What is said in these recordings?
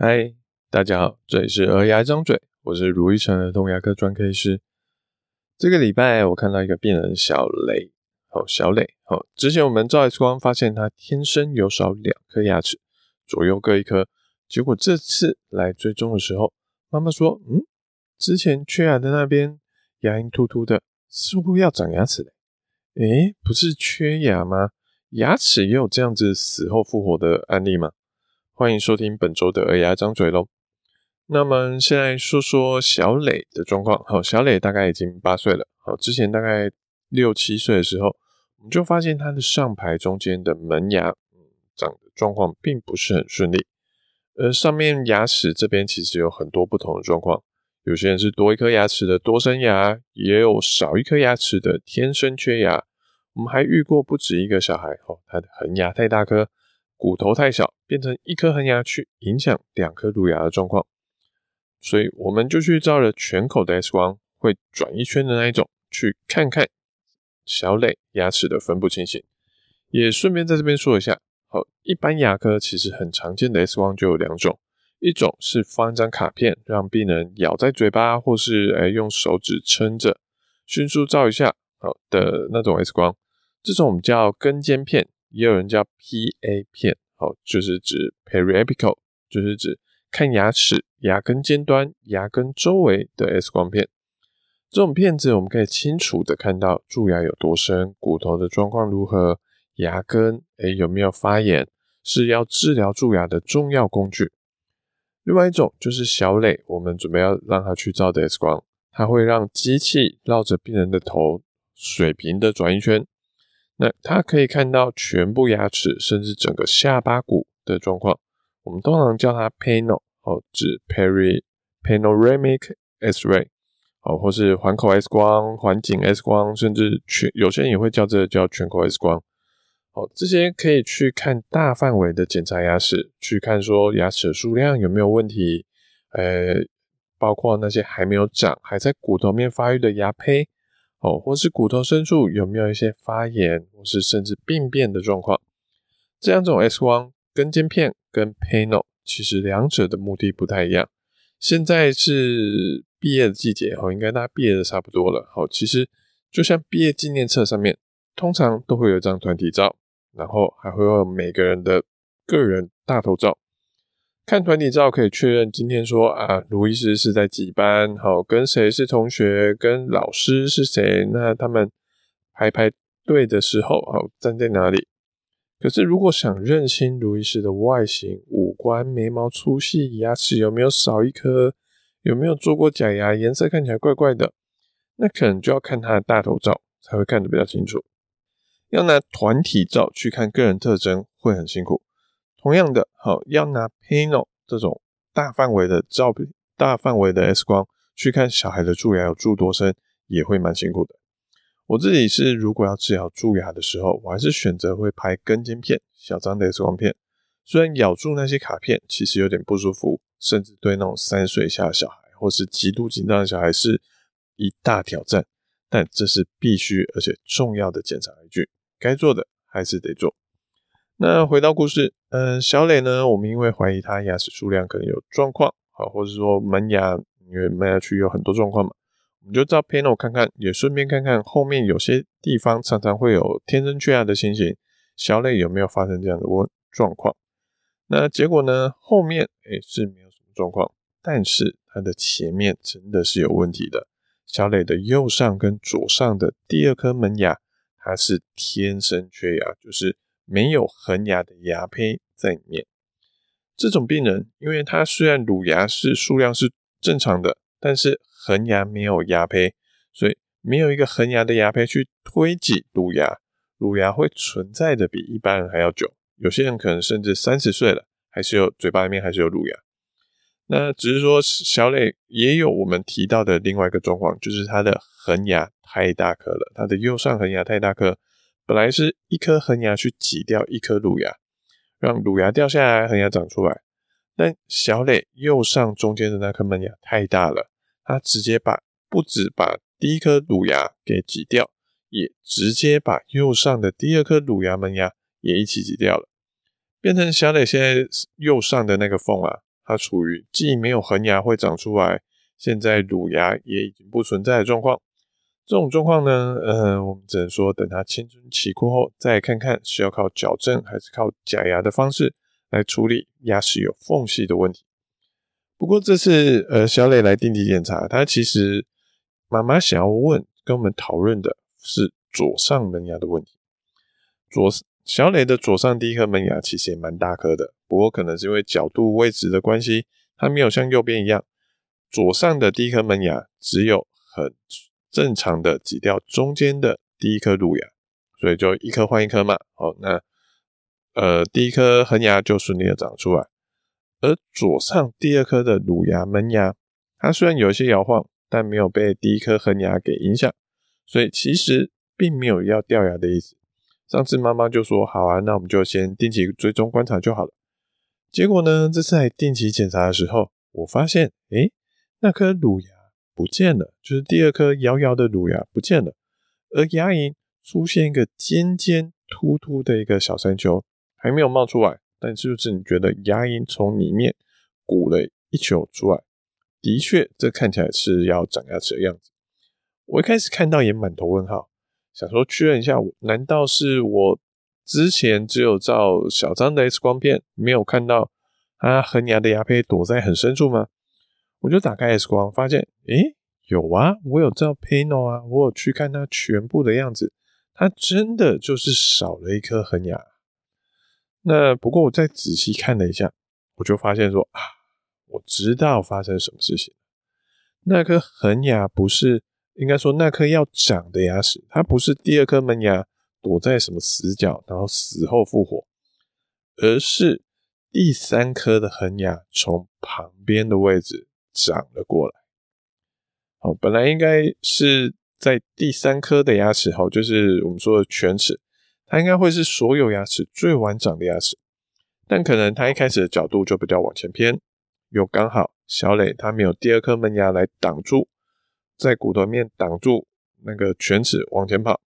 嗨，大家好，这里是儿牙张嘴，我是如意城儿童牙科专科医师。这个礼拜我看到一个病人小雷，好小磊，好，之前我们照 X 光发现他天生有少两颗牙齿，左右各一颗，结果这次来追踪的时候，妈妈说，嗯，之前缺牙的那边牙龈突突的，似乎要长牙齿嘞。诶，不是缺牙吗？牙齿也有这样子死后复活的案例吗？欢迎收听本周的儿牙张嘴喽。那么先来说说小磊的状况。好，小磊大概已经八岁了。好，之前大概六七岁的时候，我们就发现他的上排中间的门牙，嗯，长的状况并不是很顺利。而上面牙齿这边其实有很多不同的状况。有些人是多一颗牙齿的多生牙，也有少一颗牙齿的天生缺牙。我们还遇过不止一个小孩，哦，他的恒牙太大颗，骨头太小，变成一颗恒牙去影响两颗乳牙的状况。所以我们就去照了全口的 X 光，会转一圈的那一种，去看看小磊牙齿的分布情形。也顺便在这边说一下，好，一般牙科其实很常见的 X 光就有两种。一种是放一张卡片，让病人咬在嘴巴，或是诶用手指撑着，迅速照一下好的那种 X 光，这种我们叫根尖片，也有人叫 PA 片，好，就是指 periapical，就是指看牙齿、牙根尖端、牙根周围的 X 光片。这种片子我们可以清楚的看到蛀牙有多深，骨头的状况如何，牙根诶有没有发炎，是要治疗蛀牙的重要工具。另外一种就是小磊，我们准备要让他去照的 X 光，它会让机器绕着病人的头水平的转一圈，那它可以看到全部牙齿，甚至整个下巴骨的状况。我们通常叫它 Pano，哦，指 Peri Panoramic X-ray，哦，或是环口 X 光、环颈 X 光，甚至全有些人也会叫这个叫全口 X 光。哦，这些可以去看大范围的检查牙齿，去看说牙齿数量有没有问题，呃，包括那些还没有长、还在骨头面发育的牙胚，哦，或是骨头深处有没有一些发炎，或是甚至病变的状况。这两种 X 光根尖片跟 Pano 其实两者的目的不太一样。现在是毕业的季节，哦，应该大家毕业的差不多了。好，其实就像毕业纪念册上面，通常都会有一张团体照。然后还会有每个人的个人大头照，看团体照可以确认今天说啊，卢医师是在几班，好，跟谁是同学，跟老师是谁，那他们排排队的时候，好，站在哪里？可是如果想认清卢医师的外形、五官、眉毛粗细、牙齿有没有少一颗，有没有做过假牙，颜色看起来怪怪的，那可能就要看他的大头照才会看得比较清楚。要拿团体照去看个人特征会很辛苦，同样的，好，要拿 Pano 这种大范围的照片、大范围的 X 光去看小孩的蛀牙有蛀多深，也会蛮辛苦的。我自己是如果要治疗蛀牙的时候，我还是选择会拍根尖片、小张的 X 光片。虽然咬住那些卡片其实有点不舒服，甚至对那种三岁以下的小孩或是极度紧张的小孩是一大挑战，但这是必须而且重要的检查依据。该做的还是得做。那回到故事，嗯、小磊呢，我们因为怀疑他牙齿数量可能有状况，啊，或者说门牙，因为门牙区有很多状况嘛，我们就照 Pano 看看，也顺便看看后面有些地方常常会有天生缺牙的情形，小磊有没有发生这样的问状况？那结果呢，后面诶是没有什么状况，但是他的前面真的是有问题的。小磊的右上跟左上的第二颗门牙。它是天生缺牙，就是没有恒牙的牙胚在里面。这种病人，因为他虽然乳牙是数量是正常的，但是恒牙没有牙胚，所以没有一个恒牙的牙胚去推挤乳牙，乳牙会存在的比一般人还要久。有些人可能甚至三十岁了，还是有嘴巴里面还是有乳牙。那只是说小磊也有我们提到的另外一个状况，就是他的恒牙。太大颗了，他的右上恒牙太大颗，本来是一颗恒牙去挤掉一颗乳牙，让乳牙掉下来，恒牙长出来。但小磊右上中间的那颗门牙太大了，他直接把不止把第一颗乳牙给挤掉，也直接把右上的第二颗乳牙门牙也一起挤掉了，变成小磊现在右上的那个缝啊，它处于既没有恒牙会长出来，现在乳牙也已经不存在的状况。这种状况呢，呃，我们只能说等他青春期过后，再看看是要靠矫正还是靠假牙的方式来处理牙齿有缝隙的问题。不过这次呃小磊来定期检查，他其实妈妈想要问跟我们讨论的是左上门牙的问题。左小磊的左上第一颗门牙其实也蛮大颗的，不过可能是因为角度位置的关系，它没有像右边一样，左上的第一颗门牙只有很正常的挤掉中间的第一颗乳牙，所以就一颗换一颗嘛。好，那呃第一颗恒牙就顺利的长出来。而左上第二颗的乳牙门牙，它虽然有一些摇晃，但没有被第一颗恒牙给影响，所以其实并没有要掉牙的意思。上次妈妈就说：“好啊，那我们就先定期追踪观察就好了。”结果呢，这次来定期检查的时候，我发现，诶，那颗乳牙不见了，就是第二颗摇摇的乳牙不见了，而牙龈出现一个尖尖突突的一个小山丘，还没有冒出来。但是就是你觉得牙龈从里面鼓了一球出来，的确，这看起来是要长牙齿的样子。我一开始看到也满头问号，想说确认一下，难道是我之前只有照小张的 X 光片，没有看到他恒牙的牙胚躲在很深处吗？我就打开 X 光，发现，诶，有啊，我有照 panel 啊，我有去看它全部的样子，它真的就是少了一颗恒牙。那不过我再仔细看了一下，我就发现说啊，我知道发生什么事情。那颗恒牙不是，应该说那颗要长的牙齿，它不是第二颗门牙躲在什么死角，然后死后复活，而是第三颗的恒牙从旁边的位置长了过来。好，本来应该是在第三颗的牙齿，好，就是我们说的犬齿。它应该会是所有牙齿最晚长的牙齿，但可能它一开始的角度就比较往前偏，又刚好小磊他没有第二颗门牙来挡住，在骨头面挡住那个犬齿往前跑，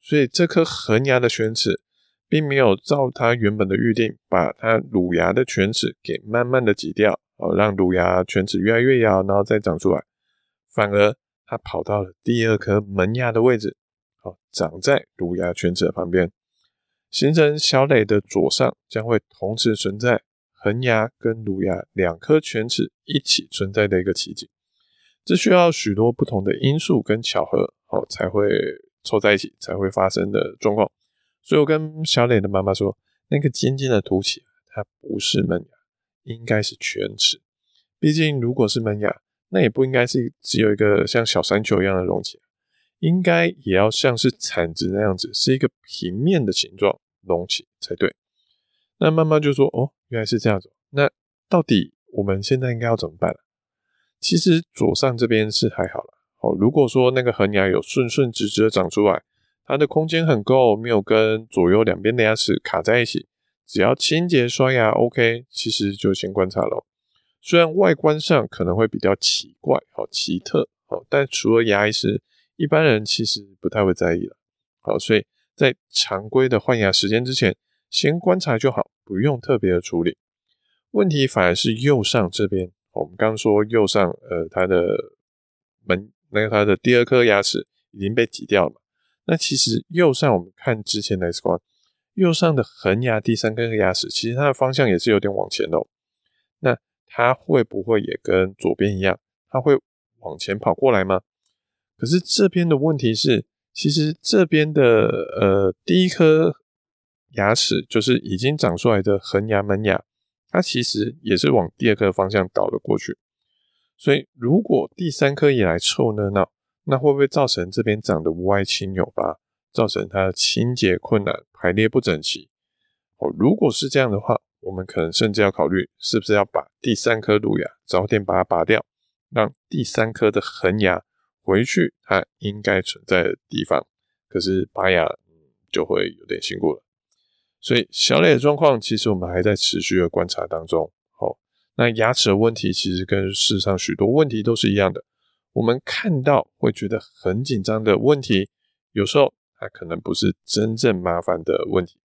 所以这颗恒牙的犬齿并没有照它原本的预定，把它乳牙的犬齿给慢慢的挤掉，哦，让乳牙犬齿越来越摇，然后再长出来，反而它跑到了第二颗门牙的位置，哦，长在乳牙犬齿的旁边。形成小磊的左上将会同时存在恒牙跟乳牙两颗犬齿一起存在的一个奇迹，这需要许多不同的因素跟巧合，哦，才会凑在一起才会发生的状况。所以我跟小磊的妈妈说，那个尖尖的凸起，它不是门牙，应该是犬齿。毕竟如果是门牙，那也不应该是只有一个像小山丘一样的隆起，应该也要像是铲子那样子，是一个平面的形状。隆起才对。那妈妈就说：“哦，原来是这样子。那到底我们现在应该要怎么办？其实左上这边是还好了。哦，如果说那个恒牙有顺顺直直的长出来，它的空间很够，没有跟左右两边的牙齿卡在一起，只要清洁刷牙 OK，其实就先观察咯。虽然外观上可能会比较奇怪、好奇特，好，但除了牙医师，一般人其实不太会在意了。好，所以。在常规的换牙时间之前，先观察就好，不用特别的处理。问题反而是右上这边，我们刚说右上，呃，它的门，那个它的第二颗牙齿已经被挤掉了。那其实右上我们看之前的 X 光，右上的恒牙第三颗牙齿，其实它的方向也是有点往前哦。那它会不会也跟左边一样，它会往前跑过来吗？可是这边的问题是。其实这边的呃第一颗牙齿就是已经长出来的恒牙门牙，它其实也是往第二颗方向倒了过去。所以如果第三颗也来凑热闹，那会不会造成这边长得歪七扭八，造成它清洁困难、排列不整齐？哦，如果是这样的话，我们可能甚至要考虑是不是要把第三颗乳牙早点把它拔掉，让第三颗的恒牙。回去它应该存在的地方，可是拔牙就会有点辛苦了。所以小磊的状况，其实我们还在持续的观察当中。好，那牙齿的问题其实跟世上许多问题都是一样的。我们看到会觉得很紧张的问题，有时候它可能不是真正麻烦的问题，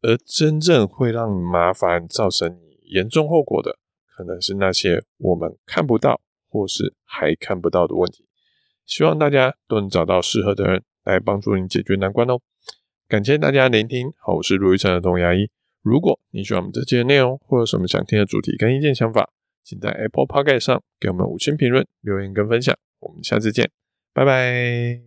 而真正会让麻烦造成你严重后果的，可能是那些我们看不到或是还看不到的问题。希望大家都能找到适合的人来帮助你解决难关哦。感谢大家聆听，好，我是卢玉成的童牙医。如果你喜欢我们这期的内容，或有什么想听的主题跟意见想法，请在 Apple Podcast 上给我们五星评论、留言跟分享。我们下次见，拜拜。